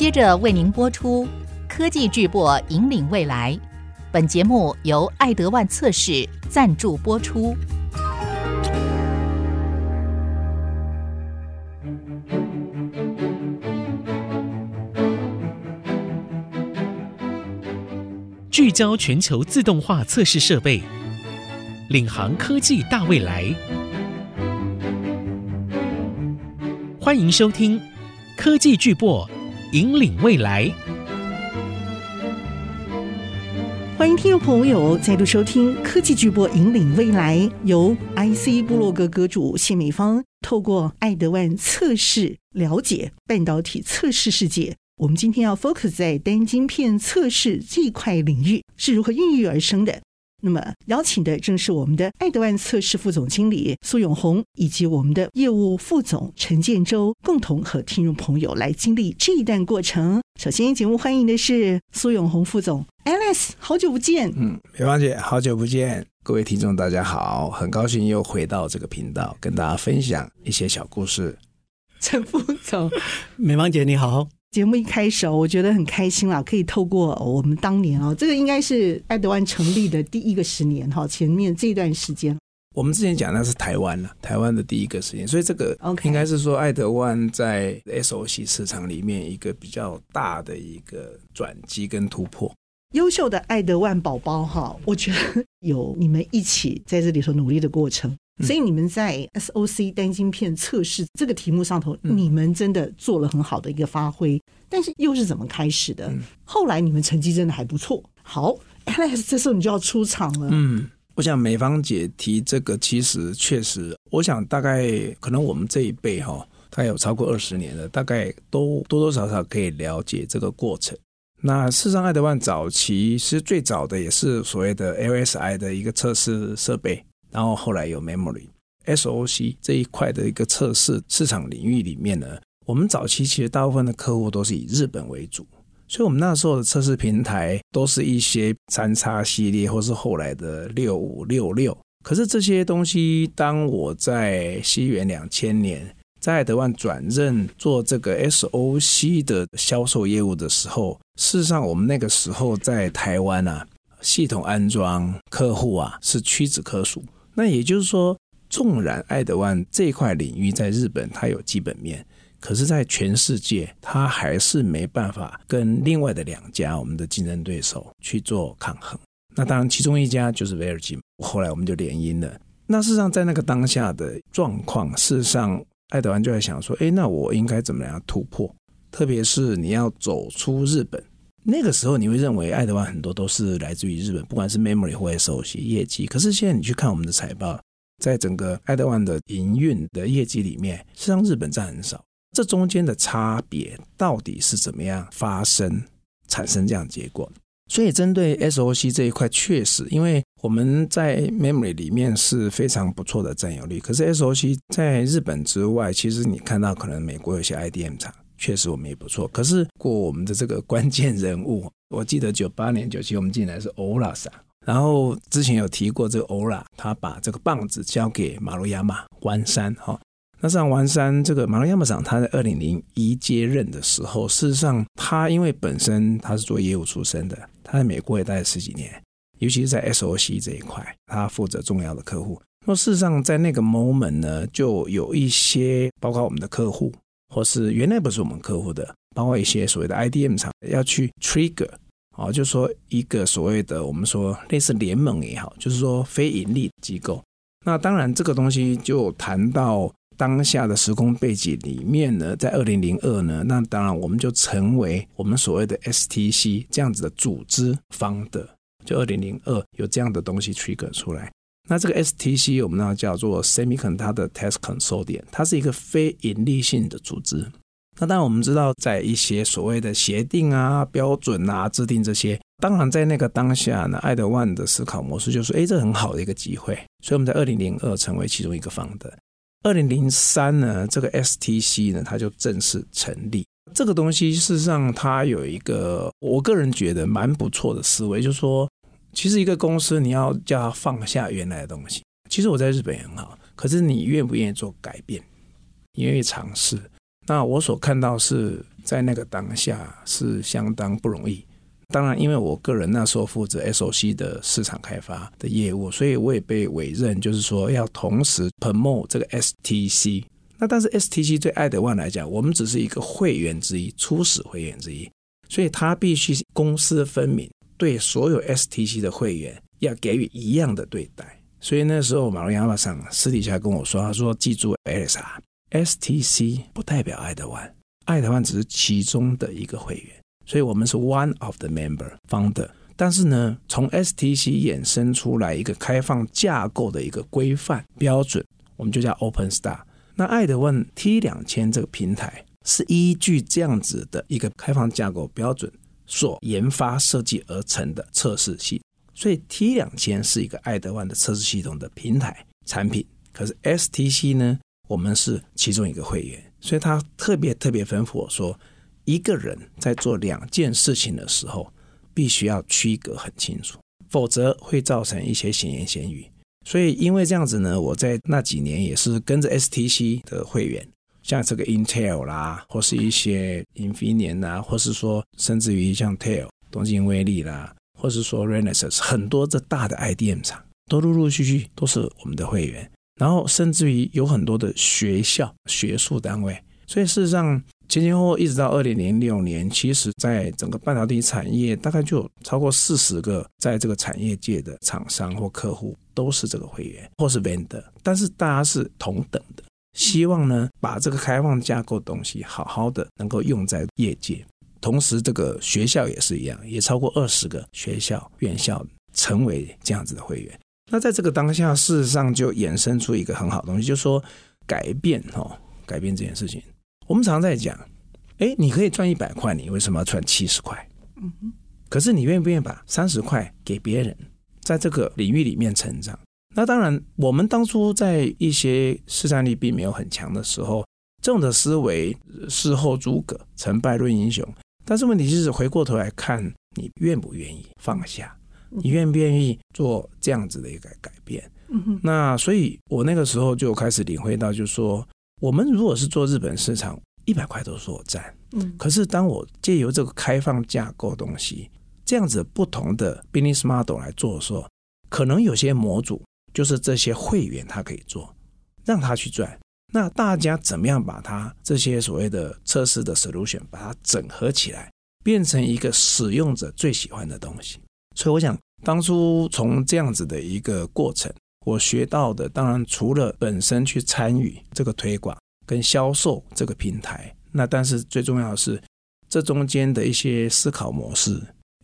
接着为您播出《科技巨擘引领未来》。本节目由爱德万测试赞助播出。聚焦全球自动化测试设备，领航科技大未来。欢迎收听《科技巨擘引领未来》。欢迎听众朋友再度收听《科技巨擘引领未来》，由 IC 部落格阁主谢美芳透过爱德万测试了解半导体测试世界。我们今天要 focus 在单晶片测试这块领域是如何孕育而生的。那么邀请的正是我们的爱德万测试副总经理苏永红，以及我们的业务副总陈建州，共同和听众朋友来经历这一段过程。首先，节目欢迎的是苏永红副总，Alice，好久不见。嗯，美芳姐，好久不见，各位听众大家好，很高兴又回到这个频道，跟大家分享一些小故事。陈副总，美芳姐你好。节目一开始，我觉得很开心啦，可以透过我们当年哦，这个应该是爱德万成立的第一个十年哈，前面这段时间，我们之前讲的是台湾了，台湾的第一个十年，所以这个应该是说爱德万在 SOC 市场里面一个比较大的一个转机跟突破。优秀的爱德万宝宝哈，我觉得有你们一起在这里头努力的过程。所以你们在 SOC 单晶片测试这个题目上头，你们真的做了很好的一个发挥。但是又是怎么开始的？后来你们成绩真的还不错。好，Alex，这时候你就要出场了。嗯，我想美芳姐提这个，其实确实，我想大概可能我们这一辈哈，他有超过二十年了，大概都多多少少可以了解这个过程。那事实上，爱德万早期其实最早的也是所谓的 LSI 的一个测试设备。然后后来有 memory SOC 这一块的一个测试市场领域里面呢，我们早期其实大部分的客户都是以日本为主，所以我们那时候的测试平台都是一些三叉系列或是后来的六五六六。可是这些东西，当我在西元两千年在德万转任做这个 SOC 的销售业务的时候，事实上我们那个时候在台湾啊，系统安装客户啊是屈指可数。那也就是说，纵然爱德万这块领域在日本它有基本面，可是，在全世界它还是没办法跟另外的两家我们的竞争对手去做抗衡。那当然，其中一家就是威尔金后来我们就联姻了。那事实上，在那个当下的状况，事实上爱德万就在想说：哎，那我应该怎么样突破？特别是你要走出日本。那个时候你会认为爱德万很多都是来自于日本，不管是 memory 或 SOC 业绩。可是现在你去看我们的财报，在整个爱德万的营运的业绩里面，实际上日本占很少。这中间的差别到底是怎么样发生产生这样结果？所以针对 SOC 这一块，确实因为我们在 memory 里面是非常不错的占有率，可是 SOC 在日本之外，其实你看到可能美国有些 IDM 厂。确实我们也不错，可是过我们的这个关键人物，我记得九八年、九七我们进来是欧拉桑，然后之前有提过这个欧拉，他把这个棒子交给马路亚马丸山哈。那上丸山这个马路亚马桑，他在二零零一接任的时候，事实上他因为本身他是做业务出身的，他在美国也待了十几年，尤其是在 SOC 这一块，他负责重要的客户。那事实上在那个 moment 呢，就有一些包括我们的客户。或是原来不是我们客户的，包括一些所谓的 IDM 厂要去 trigger，哦，就是说一个所谓的我们说类似联盟也好，就是说非盈利机构。那当然这个东西就谈到当下的时空背景里面呢，在二零零二呢，那当然我们就成为我们所谓的 STC 这样子的组织方的，就二零零二有这样的东西 trigger 出来。那这个 STC 我们呢叫做 Semiconductor Test Consortium，它是一个非盈利性的组织。那当然我们知道，在一些所谓的协定啊、标准啊制定这些，当然在那个当下呢，爱德万的思考模式就是，哎，这很好的一个机会。所以我们在二零零二成为其中一个方的。二零零三呢，这个 STC 呢，它就正式成立。这个东西事实上它有一个，我个人觉得蛮不错的思维，就是说。其实一个公司，你要叫他放下原来的东西。其实我在日本也很好，可是你愿不愿意做改变？你愿意尝试？那我所看到是在那个当下是相当不容易。当然，因为我个人那时候负责 SOC 的市场开发的业务，所以我也被委任，就是说要同时 promote 这个 STC。那但是 STC 对爱德万来讲，我们只是一个会员之一，初始会员之一，所以他必须公私分明，对所有 STC 的会员要给予一样的对待。所以那时候马龙亚马桑私底下跟我说，他说：“记住，Elisa，STC 不代表爱德万，爱德万只是其中的一个会员。”所以我们是 one of the member founder，但是呢，从 STC 衍生出来一个开放架构的一个规范标准，我们就叫 Open Star。那爱德万 T 两千这个平台是依据这样子的一个开放架构标准所研发设计而成的测试系。所以 T 两千是一个爱德万的测试系统的平台产品，可是 STC 呢，我们是其中一个会员，所以他特别特别吩咐我说。一个人在做两件事情的时候，必须要区隔很清楚，否则会造成一些闲言闲语。所以，因为这样子呢，我在那几年也是跟着 STC 的会员，像这个 Intel 啦，或是一些 Infineon 啦，或是说甚至于像 TEL 东京威力啦，或是说 Renesas 很多这大的 IDM 厂，都陆陆续续都是我们的会员。然后，甚至于有很多的学校、学术单位。所以，事实上。前前后后一直到二零零六年，其实在整个半导体产业，大概就有超过四十个在这个产业界的厂商或客户都是这个会员或是 vendor，但是大家是同等的，希望呢把这个开放架构东西好好的能够用在业界。同时，这个学校也是一样，也超过二十个学校院校成为这样子的会员。那在这个当下，事实上就衍生出一个很好的东西，就是说改变哦，改变这件事情。我们常常在讲，哎，你可以赚一百块，你为什么要赚七十块？嗯哼。可是你愿不愿意把三十块给别人，在这个领域里面成长？那当然，我们当初在一些市占力并没有很强的时候，这种的思维事后诸葛，成败论英雄。但是问题就是回过头来看，你愿不愿意放下？你愿不愿意做这样子的一个改变？嗯哼。那所以，我那个时候就开始领会到，就是说。我们如果是做日本市场，一百块都是我占。嗯，可是当我借由这个开放架构东西，这样子不同的 business model 来做的时候，可能有些模组就是这些会员他可以做，让他去赚。那大家怎么样把他这些所谓的测试的 solution 把它整合起来，变成一个使用者最喜欢的东西？所以我想，当初从这样子的一个过程。我学到的，当然除了本身去参与这个推广跟销售这个平台，那但是最重要的是这中间的一些思考模式、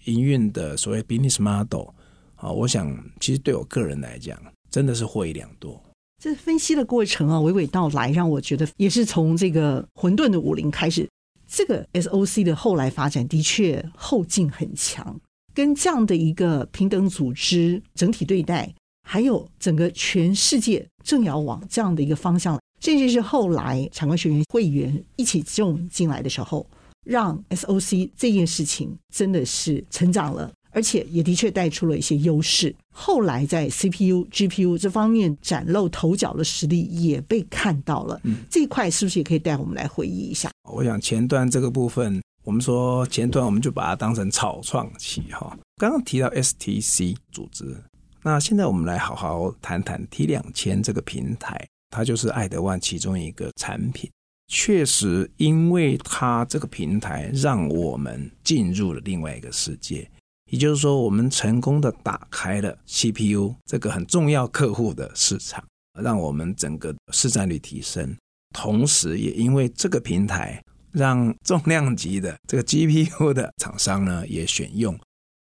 营运的所谓 business model 啊，我想其实对我个人来讲，真的是获益良多。这分析的过程啊，娓娓道来，让我觉得也是从这个混沌的武林开始，这个 SOC 的后来发展的确后劲很强，跟这样的一个平等组织整体对待。还有整个全世界正要往这样的一个方向，甚至是后来产官学院会员一起种进来的时候，让 SOC 这件事情真的是成长了，而且也的确带出了一些优势。后来在 CPU、GPU 这方面崭露头角的实力也被看到了。嗯，这一块是不是也可以带我们来回忆一下？我想前端这个部分，我们说前端我们就把它当成草创期哈。刚刚提到 STC 组织。那现在我们来好好谈谈 T 两千这个平台，它就是爱德万其中一个产品。确实，因为它这个平台让我们进入了另外一个世界，也就是说，我们成功的打开了 CPU 这个很重要客户的市场，让我们整个市占率提升。同时，也因为这个平台，让重量级的这个 GPU 的厂商呢也选用。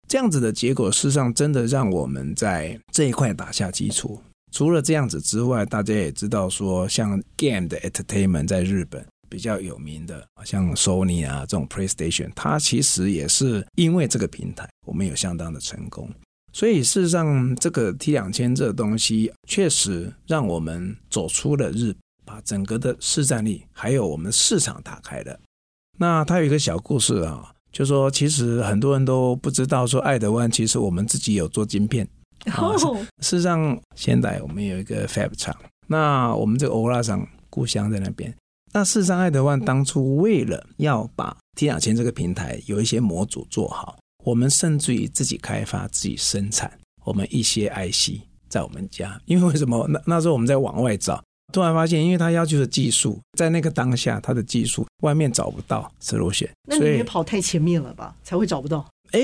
这样子的结果，事实上真的让我们在这一块打下基础。除了这样子之外，大家也知道说，像 Game 的 Entertainment 在日本比较有名的，像 Sony 啊这种 PlayStation，它其实也是因为这个平台，我们有相当的成功。所以事实上，这个 T 两千这个东西，确实让我们走出了日本，把整个的市占率还有我们市场打开了。那它有一个小故事啊。就说，其实很多人都不知道，说爱德湾其实我们自己有做晶片。哦，事实上，现在我们有一个 Fab 厂，那我们这个欧拉厂故乡在那边，那事实上，爱德万当初为了要把 T 两千这个平台有一些模组做好，我们甚至于自己开发、自己生产我们一些 IC 在我们家。因为为什么？那那时候我们在往外找，突然发现，因为他要求的技术，在那个当下，他的技术外面找不到 solution。那你也跑太前面了吧？才会找不到。哎，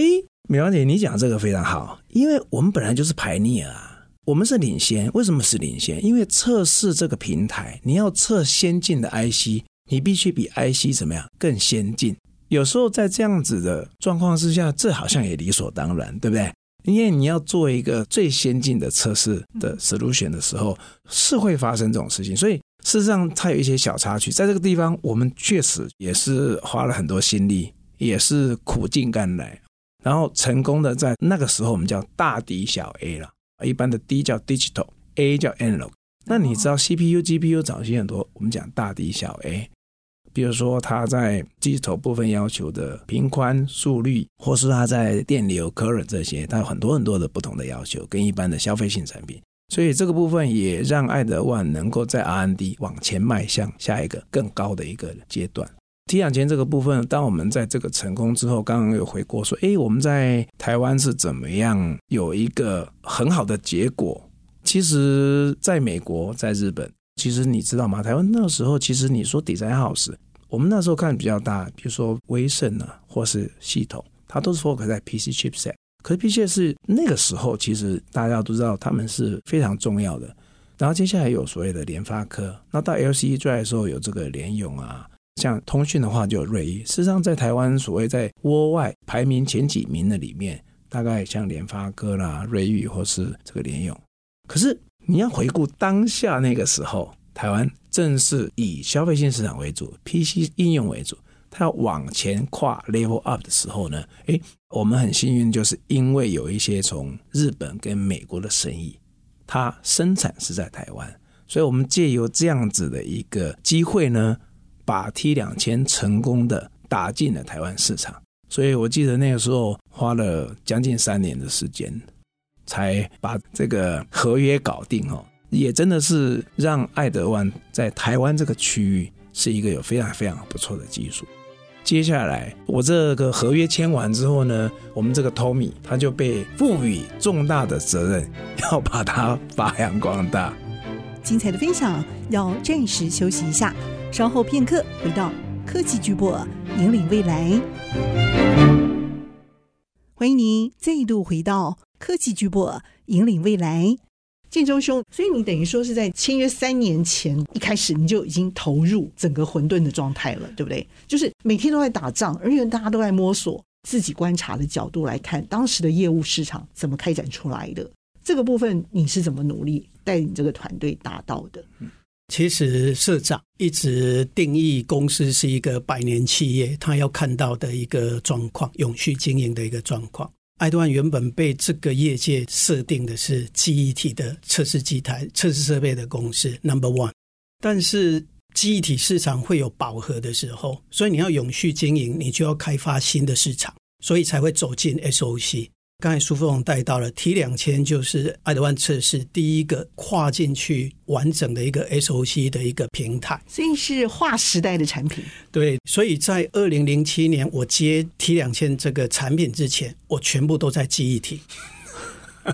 美芳姐，你讲这个非常好，因为我们本来就是排逆啊。我们是领先，为什么是领先？因为测试这个平台，你要测先进的 IC，你必须比 IC 怎么样更先进。有时候在这样子的状况之下，这好像也理所当然，对不对？因为你要做一个最先进的测试的 solution 的时候，是会发生这种事情。所以事实上，它有一些小插曲，在这个地方，我们确实也是花了很多心力，也是苦尽甘来，然后成功的在那个时候，我们叫大敌小 A 了。一般的 D 叫 digital，A 叫 analog。那你知道 CPU、GPU 早期很多，我们讲大 D 小 A。比如说它在 digital 部分要求的频宽、速率，或是它在电流、current 这些，它有很多很多的不同的要求，跟一般的消费性产品。所以这个部分也让爱德万能够在 R&D 往前迈向下一个更高的一个阶段。T 两千这个部分，当我们在这个成功之后，刚刚有回过说，哎，我们在台湾是怎么样有一个很好的结果？其实，在美国，在日本，其实你知道吗？台湾那时候，其实你说 Design House，我们那时候看比较大，比如说威盛啊，或是系统，它都是 focus 在 PC chipset。可是 PC 是那个时候，其实大家都知道他们是非常重要的。然后接下来有所谓的联发科，那到 LCE 出来的时候有这个联咏啊。像通讯的话，就有瑞昱。事实上，在台湾所谓在窝外排名前几名的里面，大概像联发科啦、瑞昱或是这个联咏。可是你要回顾当下那个时候，台湾正是以消费性市场为主，PC 应用为主，它要往前跨 level up 的时候呢，诶，我们很幸运，就是因为有一些从日本跟美国的生意，它生产是在台湾，所以我们借由这样子的一个机会呢。把 T 两千成功的打进了台湾市场，所以我记得那个时候花了将近三年的时间，才把这个合约搞定哦，也真的是让爱德万在台湾这个区域是一个有非常非常不错的技术。接下来我这个合约签完之后呢，我们这个 Tommy 他就被赋予重大的责任，要把它发扬光大。精彩的分享要暂时休息一下。稍后片刻，回到科技巨播，引领未来。欢迎您再度回到科技巨播，引领未来。建州兄，所以你等于说是在签约三年前一开始，你就已经投入整个混沌的状态了，对不对？就是每天都在打仗，而且大家都在摸索。自己观察的角度来看，当时的业务市场怎么开展出来的？这个部分你是怎么努力带领这个团队达到的？其实社长一直定义公司是一个百年企业，他要看到的一个状况，永续经营的一个状况。爱多万原本被这个业界设定的是记忆体的测试机台、测试设备的公司 Number One，但是记忆体市场会有饱和的时候，所以你要永续经营，你就要开发新的市场，所以才会走进 SOC。刚才苏副总带到了 T 两千，就是爱德万测试第一个跨进去完整的一个 SOC 的一个平台，所以是划时代的产品。对，所以在二零零七年我接 T 两千这个产品之前，我全部都在记忆体。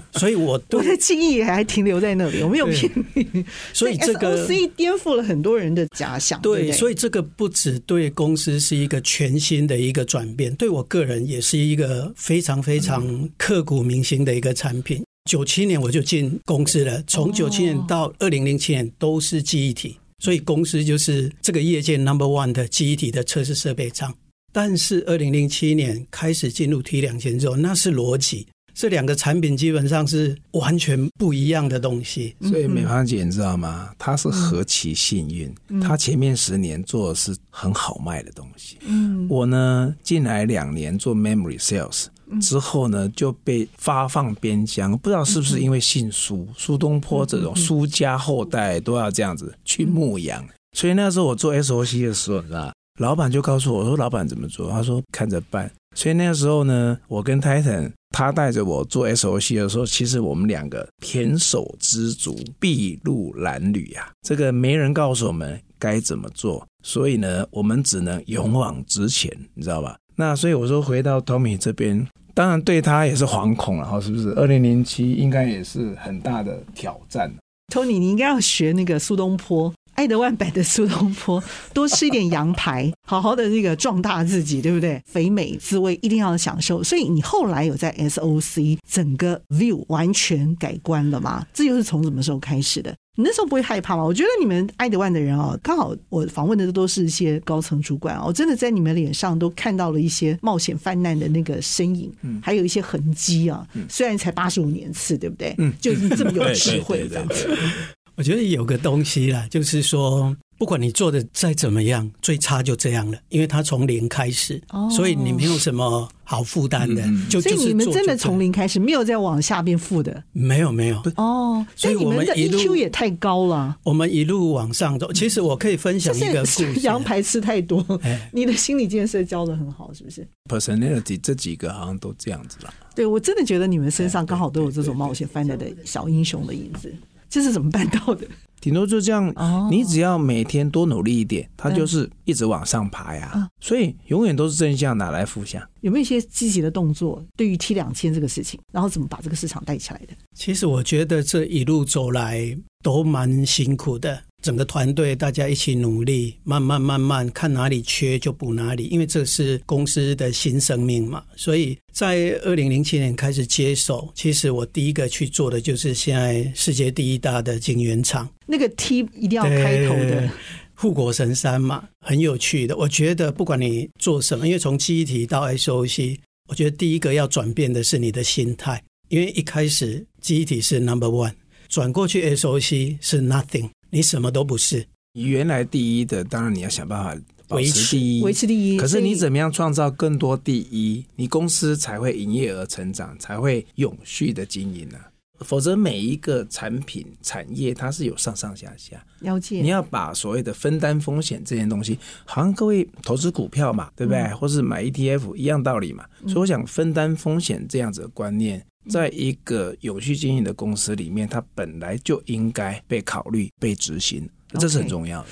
所以我，我我的记忆还停留在那里，我没有骗你。所以这个 SOC 颠覆了很多人的假想。对，对对，所以这个不只对公司是一个全新的一个转变，对我个人也是一个非常非常刻骨铭心的一个产品。九七年我就进公司了，从九七年到二零零七年都是记忆体，所以公司就是这个业界 number one 的记忆体的测试设备厂。但是二零零七年开始进入 T 两千之后，那是逻辑。这两个产品基本上是完全不一样的东西，所以美芳姐你知道吗？她是何其幸运，她前面十年做的是很好卖的东西。嗯，我呢进来两年做 memory sales 之后呢，就被发放边疆，不知道是不是因为姓苏，苏东坡这种苏家后代都要这样子去牧羊，所以那时候我做 SOC 的时候，你知道老板就告诉我，我说老板怎么做？他说看着办。所以那个时候呢，我跟 Titan 他带着我做 SOC 的时候，其实我们两个胼手知足，筚路蓝缕呀。这个没人告诉我们该怎么做，所以呢，我们只能勇往直前，你知道吧？那所以我说回到 Tommy 这边，当然对他也是惶恐了哈，是不是？二零零七应该也是很大的挑战。Tony，你应该要学那个苏东坡。爱德万版的苏东坡，多吃一点羊排，好好的那个壮大自己，对不对？肥美滋味一定要享受。所以你后来有在 SOC 整个 view 完全改观了吗？这又是从什么时候开始的？你那时候不会害怕吗？我觉得你们爱德万的人哦，刚好我访问的都是一些高层主管哦，我真的在你们脸上都看到了一些冒险犯难的那个身影，嗯，还有一些痕迹啊。虽然才八十五年次，对不对？嗯，就已经这么有智慧这样子。我觉得有个东西啦，就是说，不管你做的再怎么样，最差就这样了，因为它从零开始，哦、所以你没有什么好负担的。嗯、就所以你们真的从零开始，没有再往下边负的？没有，没有。哦，所以你们的 EQ 也太高了。我们一路往上走。其实我可以分享一个故事。羊排吃太多，你的心理建设教的很好，是不是？Personality 这几个好像都这样子了。对，我真的觉得你们身上刚好都有这种冒险犯难的小英雄的影子。这是怎么办到的？顶多就这样，你只要每天多努力一点，它就是一直往上爬呀。所以永远都是正向，哪来负向？有没有一些积极的动作？对于 T 两千这个事情，然后怎么把这个市场带起来的？其实我觉得这一路走来都蛮辛苦的。整个团队大家一起努力，慢慢慢慢看哪里缺就补哪里，因为这是公司的新生命嘛。所以在二零零七年开始接手，其实我第一个去做的就是现在世界第一大的晶圆厂，那个 T 一定要开头的护国神山嘛，很有趣的。我觉得不管你做什么，因为从记忆体到 SOC，我觉得第一个要转变的是你的心态，因为一开始记忆体是 number one，转过去 SOC 是 nothing。你什么都不是，你原来第一的，当然你要想办法保持第一，维持第一。可是你怎么样创造更多第一，你公司才会营业额成长，才会永续的经营呢、啊？否则每一个产品产业它是有上上下下，了解。你要把所谓的分担风险这件东西，好像各位投资股票嘛，对不对？嗯、或是买 ETF 一样道理嘛。所以我想分担风险这样子的观念。在一个有序经营的公司里面，它本来就应该被考虑、被执行，这是很重要的。Okay.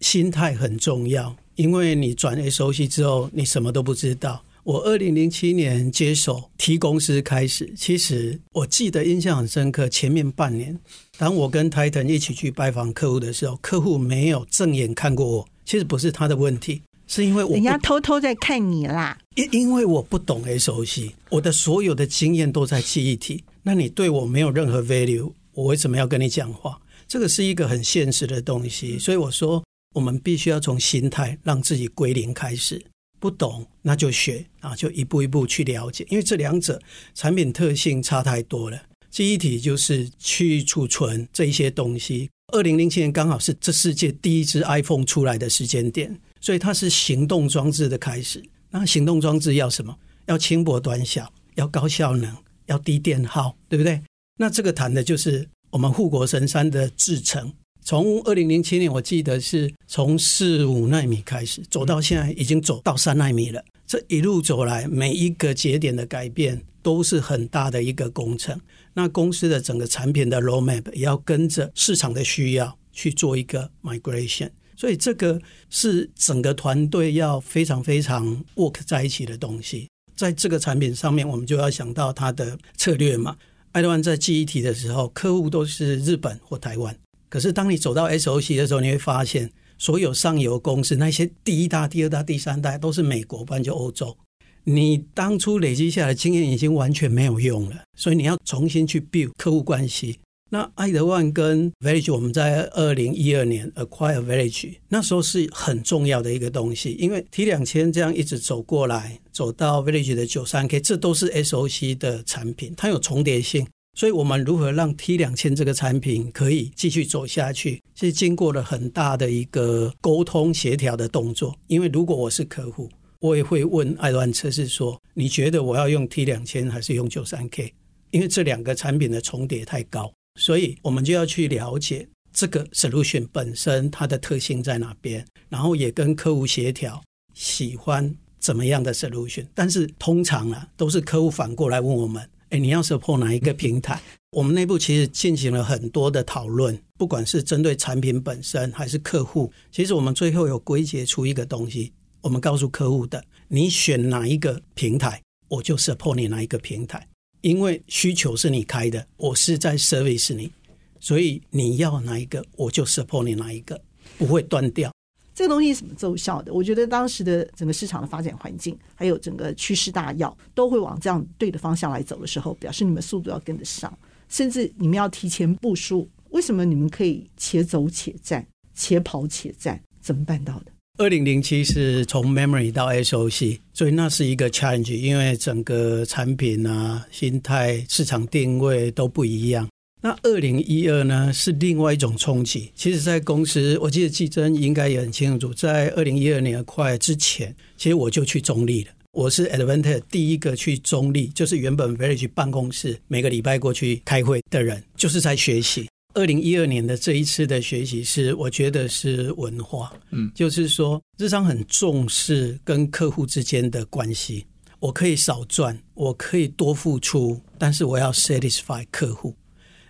心态很重要，因为你转 SOC 之后，你什么都不知道。我二零零七年接手 T 公司开始，其实我记得印象很深刻。前面半年，当我跟 Titan 一起去拜访客户的时候，客户没有正眼看过我。其实不是他的问题。是因为我人家偷偷在看你啦，因因为我不懂 SOC，我的所有的经验都在记忆体，那你对我没有任何 value，我为什么要跟你讲话？这个是一个很现实的东西，所以我说我们必须要从心态让自己归零开始，不懂那就学啊，就一步一步去了解，因为这两者产品特性差太多了。记忆体就是去储存这一些东西，二零零七年刚好是这世界第一支 iPhone 出来的时间点。所以它是行动装置的开始。那行动装置要什么？要轻薄短小，要高效能，要低电耗，对不对？那这个谈的就是我们护国神山的制程。从二零零七年，我记得是从四五奈米开始，走到现在已经走到三奈米了。这一路走来，每一个节点的改变都是很大的一个工程。那公司的整个产品的 roadmap 也要跟着市场的需要去做一个 migration。所以这个是整个团队要非常非常 work 在一起的东西，在这个产品上面，我们就要想到它的策略嘛。爱德万在记忆体的时候，客户都是日本或台湾，可是当你走到 SOC 的时候，你会发现所有上游公司那些第一大、第二大、第三代都是美国，不然就欧洲。你当初累积下来经验已经完全没有用了，所以你要重新去 build 客户关系。那爱德万跟 Village，我们在二零一二年 acquire Village，那时候是很重要的一个东西，因为 T 两千这样一直走过来，走到 Village 的九三 K，这都是 SOC 的产品，它有重叠性，所以我们如何让 T 两千这个产品可以继续走下去，是经过了很大的一个沟通协调的动作。因为如果我是客户，我也会问爱德万测试说，你觉得我要用 T 两千还是用九三 K？因为这两个产品的重叠太高。所以，我们就要去了解这个 solution 本身它的特性在哪边，然后也跟客户协调，喜欢怎么样的 solution。但是通常啊，都是客户反过来问我们：哎，你要 support 哪一个平台？我们内部其实进行了很多的讨论，不管是针对产品本身还是客户，其实我们最后有归结出一个东西，我们告诉客户的：你选哪一个平台，我就 support 你哪一个平台，因为需求是你开的，我是在 service 你。所以你要哪一个，我就 support 你哪一个，不会断掉。这个东西是怎么奏效的？我觉得当时的整个市场的发展环境，还有整个趋势大要，都会往这样对的方向来走的时候，表示你们速度要跟得上，甚至你们要提前部署。为什么你们可以且走且战，且跑且战？怎么办到的？二零零七是从 memory 到 SOC，所以那是一个 challenge，因为整个产品啊、心态、市场定位都不一样。那二零一二呢，是另外一种冲击。其实，在公司，我记得季真应该也很清楚，在二零一二年快之前，其实我就去中立了。我是 Advantech 第一个去中立，就是原本 Verge 办公室每个礼拜过去开会的人，就是在学习。二零一二年的这一次的学习是，我觉得是文化，嗯，就是说日常很重视跟客户之间的关系。我可以少赚，我可以多付出，但是我要 satisfy 客户。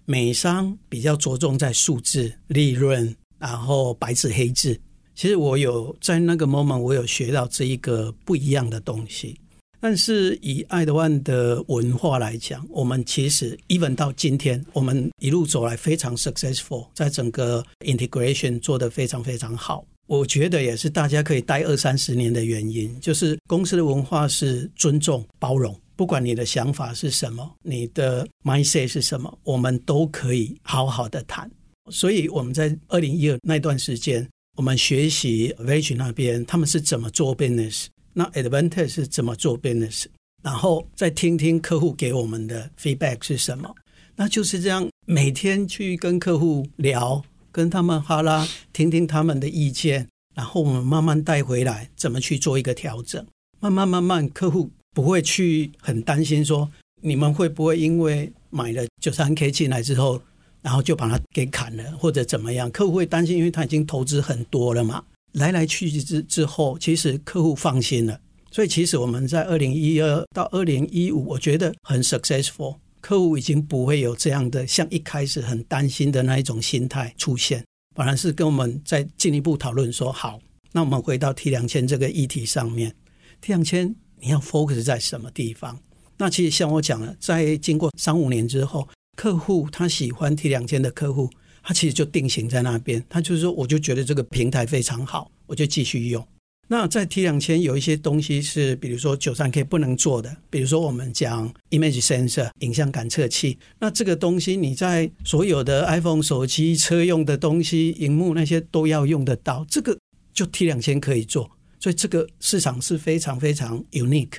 美商比较着重在数字、利润，然后白纸黑字。其实我有在那个 moment，我有学到这一个不一样的东西。但是以爱德万的文化来讲，我们其实 even 到今天，我们一路走来非常 successful，在整个 integration 做得非常非常好。我觉得也是大家可以待二三十年的原因，就是公司的文化是尊重、包容。不管你的想法是什么，你的 mindset 是什么，我们都可以好好的谈。所以我们在二零一二那段时间，我们学习 Verge 那边他们是怎么做 business，那 Advantech 是怎么做 business，然后再听听客户给我们的 feedback 是什么。那就是这样，每天去跟客户聊，跟他们哈拉，听听他们的意见，然后我们慢慢带回来，怎么去做一个调整。慢慢慢慢，客户。不会去很担心说，你们会不会因为买了九三 K 进来之后，然后就把它给砍了或者怎么样？客户会担心，因为他已经投资很多了嘛。来来去去之之后，其实客户放心了。所以其实我们在二零一二到二零一五，我觉得很 successful。客户已经不会有这样的像一开始很担心的那一种心态出现，反而是跟我们再进一步讨论说，好，那我们回到 T 两千这个议题上面，T 两千。你要 focus 在什么地方？那其实像我讲了，在经过三五年之后，客户他喜欢 T 两千的客户，他其实就定型在那边。他就是说，我就觉得这个平台非常好，我就继续用。那在 T 两千有一些东西是，比如说九三 K 不能做的，比如说我们讲 image sensor 影像感测器。那这个东西你在所有的 iPhone 手机、车用的东西、荧幕那些都要用得到，这个就 T 两千可以做。所以这个市场是非常非常 unique，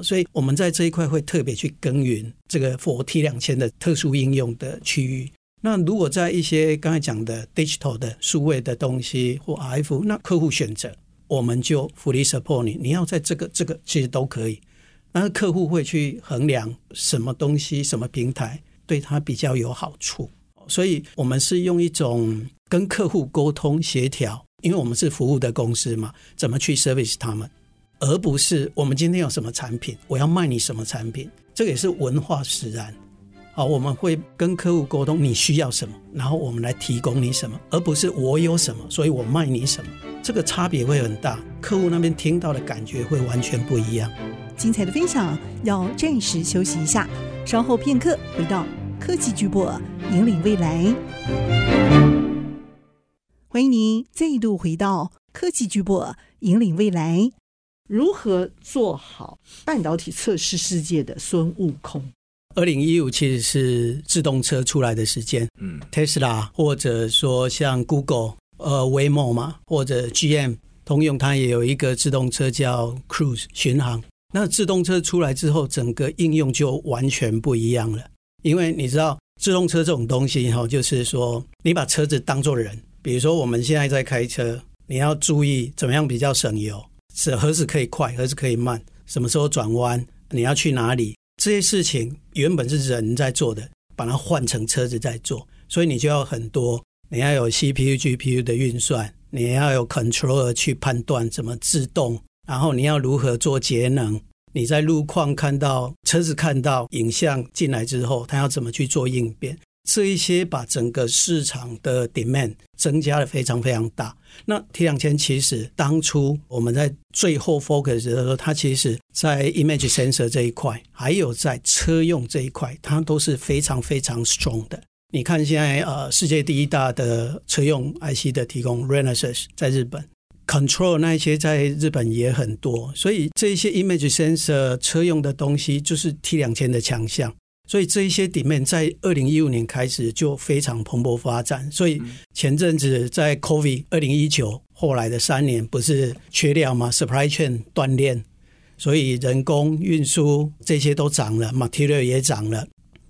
所以我们在这一块会特别去耕耘这个 for T 两千的特殊应用的区域。那如果在一些刚才讲的 digital 的数位的东西或 RF，那客户选择我们就 fully support 你。你要在这个这个其实都可以，那客户会去衡量什么东西什么平台对他比较有好处。所以我们是用一种跟客户沟通协调。因为我们是服务的公司嘛，怎么去 service 他们，而不是我们今天有什么产品，我要卖你什么产品，这个也是文化使然。好，我们会跟客户沟通你需要什么，然后我们来提供你什么，而不是我有什么，所以我卖你什么，这个差别会很大，客户那边听到的感觉会完全不一样。精彩的分享要暂时休息一下，稍后片刻回到科技巨播，引领未来。欢迎您再度回到科技巨擘，引领未来。如何做好半导体测试世界的孙悟空？二零一五其实是自动车出来的时间，嗯，Tesla 或者说像 Google、呃 Waymo 嘛，或者 GM 通用，它也有一个自动车叫 Cruise 巡航。那自动车出来之后，整个应用就完全不一样了。因为你知道，自动车这种东西哈，就是说你把车子当作人。比如说，我们现在在开车，你要注意怎么样比较省油，是何时可以快，何时可以慢，什么时候转弯，你要去哪里，这些事情原本是人在做的，把它换成车子在做，所以你就要很多，你要有 CPU、GPU 的运算，你要有 controller 去判断怎么自动，然后你要如何做节能。你在路况看到车子看到影像进来之后，它要怎么去做应变？这一些把整个市场的 demand 增加了非常非常大。那 T 两千其实当初我们在最后 focus 的时候，它其实在 image sensor 这一块，还有在车用这一块，它都是非常非常 strong 的。你看现在呃，世界第一大的车用 IC 的提供 Renesas 在日本，control 那一些在日本也很多，所以这一些 image sensor 车用的东西就是 T 两千的强项。所以这一些 demand 在二零一五年开始就非常蓬勃发展。所以前阵子在 COVID 二零一九后来的三年不是缺料吗？Supply chain 锻炼，所以人工运输这些都涨了，material 也涨了。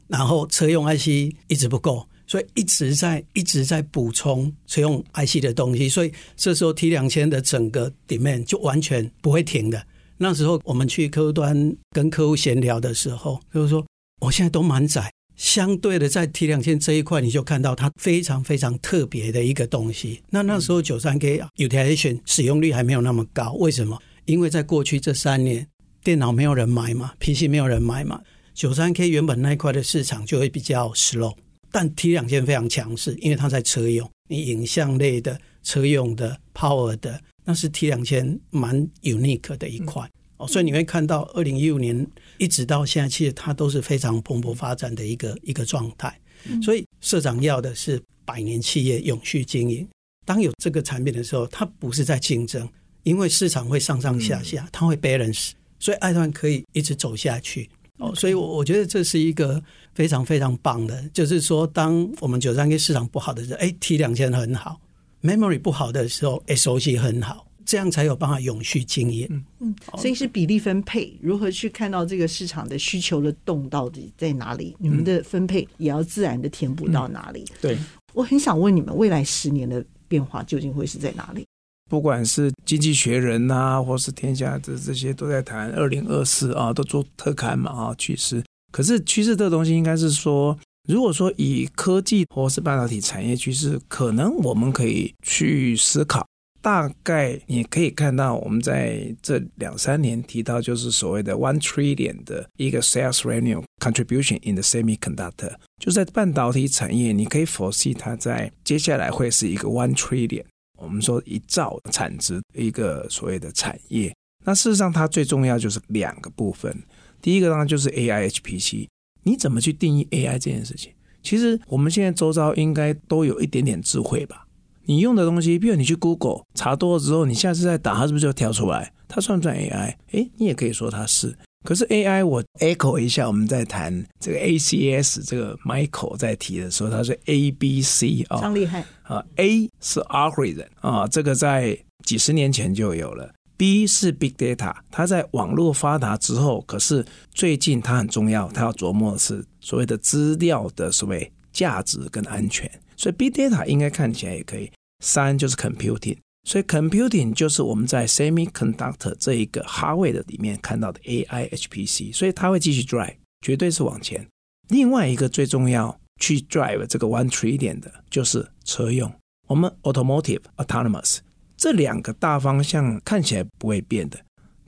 然后车用 IC 一直不够，所以一直在一直在补充车用 IC 的东西。所以这时候 T 两千的整个 demand 就完全不会停的。那时候我们去客户端跟客户闲聊的时候，就是说。我现在都满载，相对的在 T 两千这一块，你就看到它非常非常特别的一个东西。那那时候九三 K utilization 使用率还没有那么高，为什么？因为在过去这三年，电脑没有人买嘛，PC 没有人买嘛，九三 K 原本那一块的市场就会比较 slow。但 T 两千非常强势，因为它在车用，你影像类的车用的 power 的，那是 T 两千蛮 unique 的一块。哦，所以你会看到二零一五年。一直到现在，其实它都是非常蓬勃发展的一个一个状态。所以社长要的是百年企业永续经营。当有这个产品的时候，它不是在竞争，因为市场会上上下下，它会 balance，所以爱团可以一直走下去。哦，所以我我觉得这是一个非常非常棒的，就是说，当我们九三 K 市场不好的时候，哎，T 两千很好；memory 不好的时候，SOC 很好。这样才有办法永续经营。嗯嗯，所以是比例分配，如何去看到这个市场的需求的洞到底在哪里？你们的分配也要自然的填补到哪里？嗯、对，我很想问你们，未来十年的变化究竟会是在哪里？不管是经济学人啊，或是天下这这些都在谈二零二四啊，都做特刊嘛啊趋势。可是趋势这个东西应该是说，如果说以科技或是半导体产业趋势，可能我们可以去思考。大概你可以看到，我们在这两三年提到，就是所谓的 one trillion 的一个 sales revenue contribution in the semiconductor，就在半导体产业，你可以 foresee 它在接下来会是一个 one trillion，我们说一兆产值一个所谓的产业。那事实上，它最重要就是两个部分，第一个当然就是 AI HPC，你怎么去定义 AI 这件事情？其实我们现在周遭应该都有一点点智慧吧。你用的东西，比如你去 Google 查多了之后，你下次再打，它是不是就跳出来？它算不算 AI？诶，你也可以说它是。可是 AI，我 echo 一下，我们在谈这个 ACS，这个 Michael 在提的时候，他是 A、B、C 啊，超厉害啊。A 是 algorithm 啊，这个在几十年前就有了。B 是 Big Data，它在网络发达之后，可是最近它很重要，它要琢磨的是所谓的资料的所谓价值跟安全。所以 big data 应该看起来也可以。三就是 computing，所以 computing 就是我们在 semiconductor 这一个 hardware 的里面看到的 AI HPC，所以它会继续 drive，绝对是往前。另外一个最重要去 drive 这个 one trillion 的就是车用，我们 automotive autonomous 这两个大方向看起来不会变的。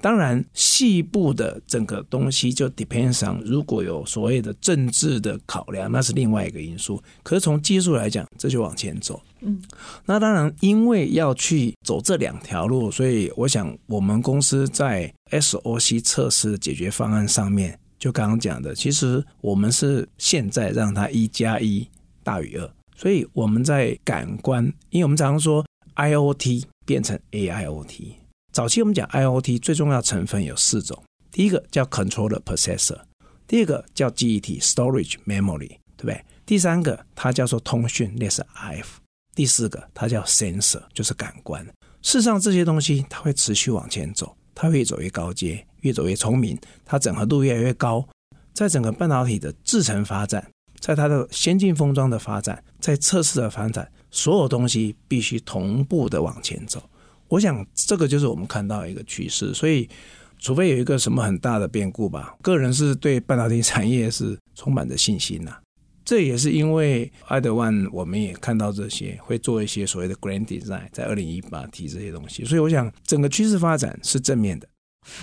当然，细部的整个东西就 depends on，如果有所谓的政治的考量，那是另外一个因素。可是从技术来讲，这就往前走。嗯，那当然，因为要去走这两条路，所以我想我们公司在 SOC 测试的解决方案上面，就刚刚讲的，其实我们是现在让它一加一大于二。所以我们在感官，因为我们常常说 IoT 变成 AIoT。早期我们讲 IoT 最重要成分有四种，第一个叫 controller processor，第二个叫记忆体 storage memory，对不对？第三个它叫做通讯，那是 RF，第四个它叫 sensor，就是感官。事实上这些东西它会持续往前走，它越走越高阶，越走越聪明，它整合度越来越高。在整个半导体的制程发展，在它的先进封装的发展，在测试的发展，所有东西必须同步的往前走。我想这个就是我们看到一个趋势，所以除非有一个什么很大的变故吧，个人是对半导体产业是充满着信心呐、这也是因为爱德万，我们也看到这些会做一些所谓的 Grand Design，在二零一八提这些东西，所以我想整个趋势发展是正面的。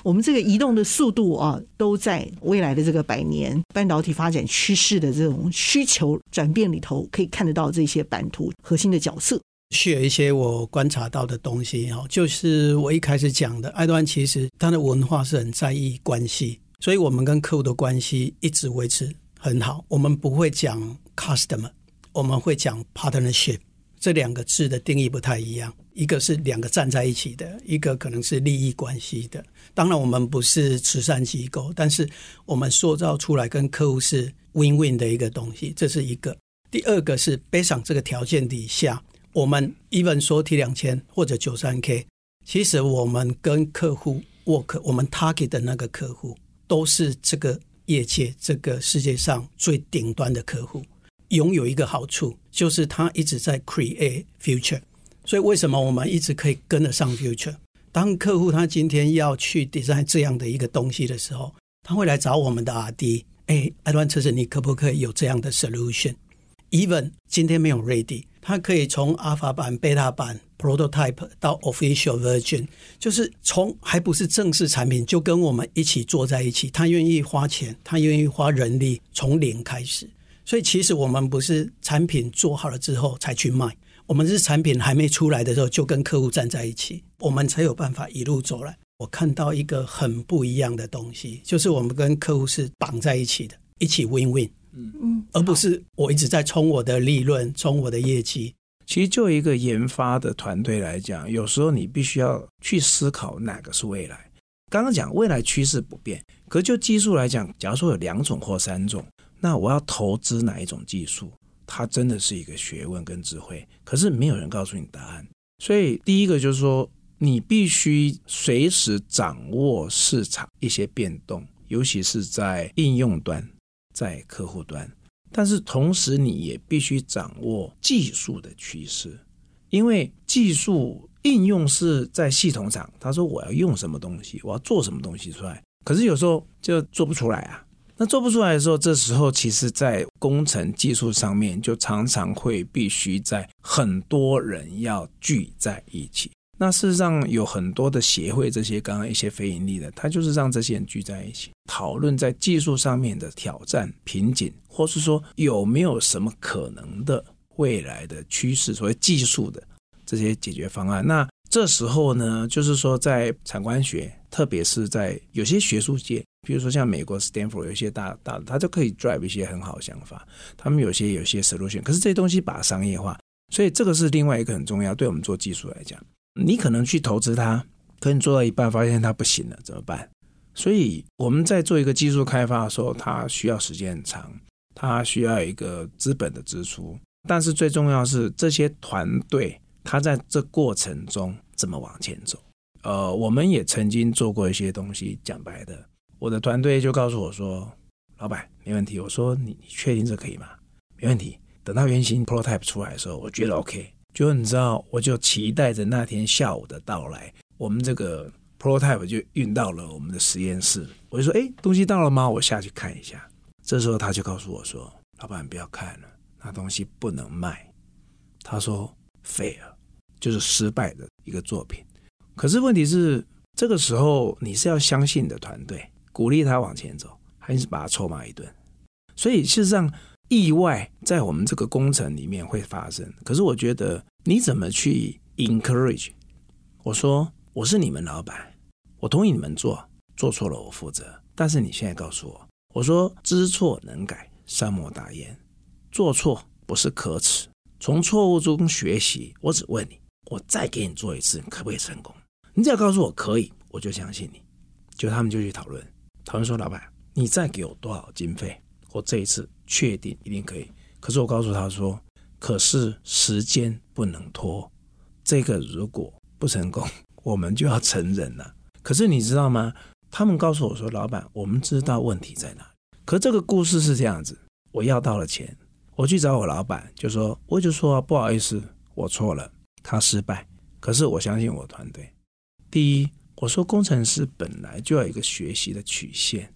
我们这个移动的速度啊，都在未来的这个百年半导体发展趋势的这种需求转变里头，可以看得到这些版图核心的角色。是有一些我观察到的东西哈，就是我一开始讲的，爱德万其实他的文化是很在意关系，所以我们跟客户的关系一直维持。很好，我们不会讲 customer，我们会讲 partnership。这两个字的定义不太一样，一个是两个站在一起的，一个可能是利益关系的。当然，我们不是慈善机构，但是我们塑造出来跟客户是 win-win 的一个东西，这是一个。第二个是 based on 这个条件底下，我们 even 说 T 两千或者九三 K，其实我们跟客户 work，我们 target 的那个客户都是这个。业界这个世界上最顶端的客户，拥有一个好处，就是他一直在 create future。所以为什么我们一直可以跟得上 future？当客户他今天要去 design 这样的一个东西的时候，他会来找我们的 R&D。哎，爱德万测试，你可不可以有这样的 solution？Even 今天没有 ready。它可以从 Alpha 版、Beta 版、Prototype 到 Official Version，就是从还不是正式产品就跟我们一起坐在一起。他愿意花钱，他愿意花人力，从零开始。所以其实我们不是产品做好了之后才去卖，我们是产品还没出来的时候就跟客户站在一起，我们才有办法一路走来。我看到一个很不一样的东西，就是我们跟客户是绑在一起的，一起 Win-Win。嗯嗯，而不是我一直在冲我的利润，冲我的业绩。其实就一个研发的团队来讲，有时候你必须要去思考哪个是未来。刚刚讲未来趋势不变，可就技术来讲，假如说有两种或三种，那我要投资哪一种技术？它真的是一个学问跟智慧。可是没有人告诉你答案。所以第一个就是说，你必须随时掌握市场一些变动，尤其是在应用端。在客户端，但是同时你也必须掌握技术的趋势，因为技术应用是在系统上。他说我要用什么东西，我要做什么东西出来，可是有时候就做不出来啊。那做不出来的时候，这时候其实在工程技术上面就常常会必须在很多人要聚在一起。那事实上有很多的协会，这些刚刚一些非盈利的，他就是让这些人聚在一起讨论在技术上面的挑战瓶颈，或是说有没有什么可能的未来的趋势，所谓技术的这些解决方案。那这时候呢，就是说在产官学，特别是在有些学术界，比如说像美国 Stanford 有一些大大的，他就可以 drive 一些很好的想法，他们有些有些 solution，可是这些东西把商业化，所以这个是另外一个很重要，对我们做技术来讲。你可能去投资它，可你做到一半发现它不行了，怎么办？所以我们在做一个技术开发的时候，它需要时间很长，它需要一个资本的支出。但是最重要是这些团队，它在这过程中怎么往前走？呃，我们也曾经做过一些东西，讲白的，我的团队就告诉我说：“老板，没问题。”我说：“你你确定这可以吗？”没问题。等到原型 prototype 出来的时候，我觉得 OK。就你知道，我就期待着那天下午的到来。我们这个 prototype 就运到了我们的实验室。我就说：“哎，东西到了吗？我下去看一下。”这时候他就告诉我说：“老板，不要看了，那东西不能卖。”他说：“fail，就是失败的一个作品。”可是问题是，这个时候你是要相信你的团队，鼓励他往前走，还是把他臭骂一顿？所以事实上。意外在我们这个工程里面会发生，可是我觉得你怎么去 encourage？我说我是你们老板，我同意你们做，做错了我负责。但是你现在告诉我，我说知错能改，善莫大焉，做错不是可耻，从错误中学习。我只问你，我再给你做一次，可不可以成功？你只要告诉我可以，我就相信你。就他们就去讨论，讨论说老板，你再给我多少经费？我这一次确定一定可以，可是我告诉他说，可是时间不能拖，这个如果不成功，我们就要承认了。可是你知道吗？他们告诉我说，老板，我们知道问题在哪。可这个故事是这样子，我要到了钱，我去找我老板，就说，我就说不好意思，我错了，他失败。可是我相信我团队。第一，我说工程师本来就要有一个学习的曲线，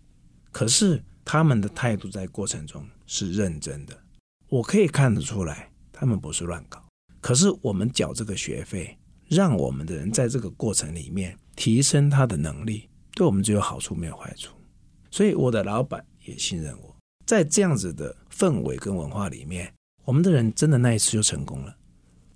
可是。他们的态度在过程中是认真的，我可以看得出来，他们不是乱搞。可是我们缴这个学费，让我们的人在这个过程里面提升他的能力，对我们只有好处没有坏处。所以我的老板也信任我，在这样子的氛围跟文化里面，我们的人真的那一次就成功了。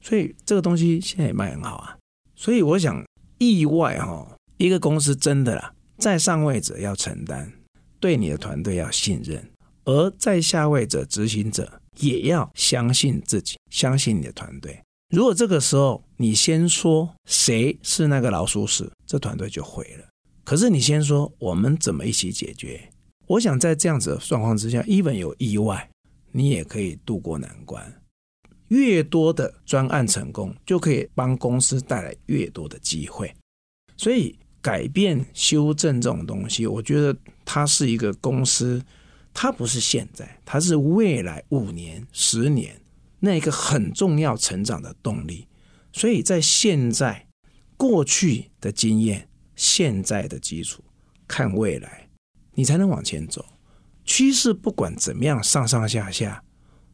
所以这个东西现在也卖很好啊。所以我想，意外哈，一个公司真的啦，在上位者要承担，对你的团队要信任，而在下位者执行者也要相信自己，相信你的团队。如果这个时候你先说谁是那个老鼠屎，这团队就毁了。可是你先说我们怎么一起解决？我想在这样子的状况之下，even 有意外，你也可以渡过难关。越多的专案成功，就可以帮公司带来越多的机会。所以改变、修正这种东西，我觉得它是一个公司，它不是现在，它是未来五年、十年那一个很重要成长的动力。所以在现在过去的经验。现在的基础，看未来，你才能往前走。趋势不管怎么样，上上下下，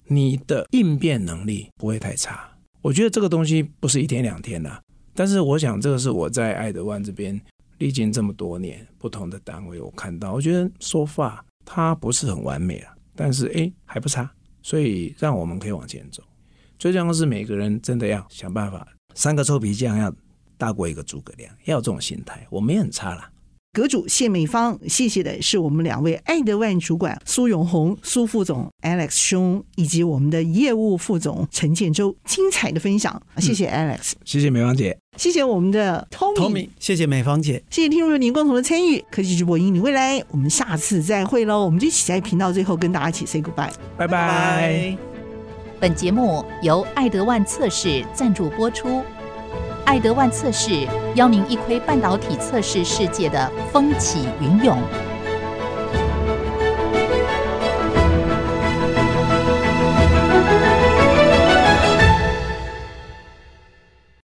你的应变能力不会太差。我觉得这个东西不是一天两天的，但是我想这个是我在爱德万这边历经这么多年不同的单位，我看到，我觉得说法它不是很完美啊，但是诶还不差，所以让我们可以往前走。最重要的是每个人真的要想办法，三个臭皮匠要。大过一个诸葛亮，要有这种心态，我们也很差啦。阁主谢美芳，谢谢的是我们两位爱德万主管苏永红苏副总 Alex 兄，以及我们的业务副总陈建州，精彩的分享，谢谢 Alex，嗯、谢谢美芳姐，谢谢我们的 Tommy，谢谢美芳姐，谢谢听众朋友您共同的参与，科技直播引领未来，我们下次再会喽，我们就一起在频道最后跟大家一起 say goodbye，拜拜。本节目由爱德万测试赞助播出。爱德万测试邀您一窥半导体测试世界的风起云涌。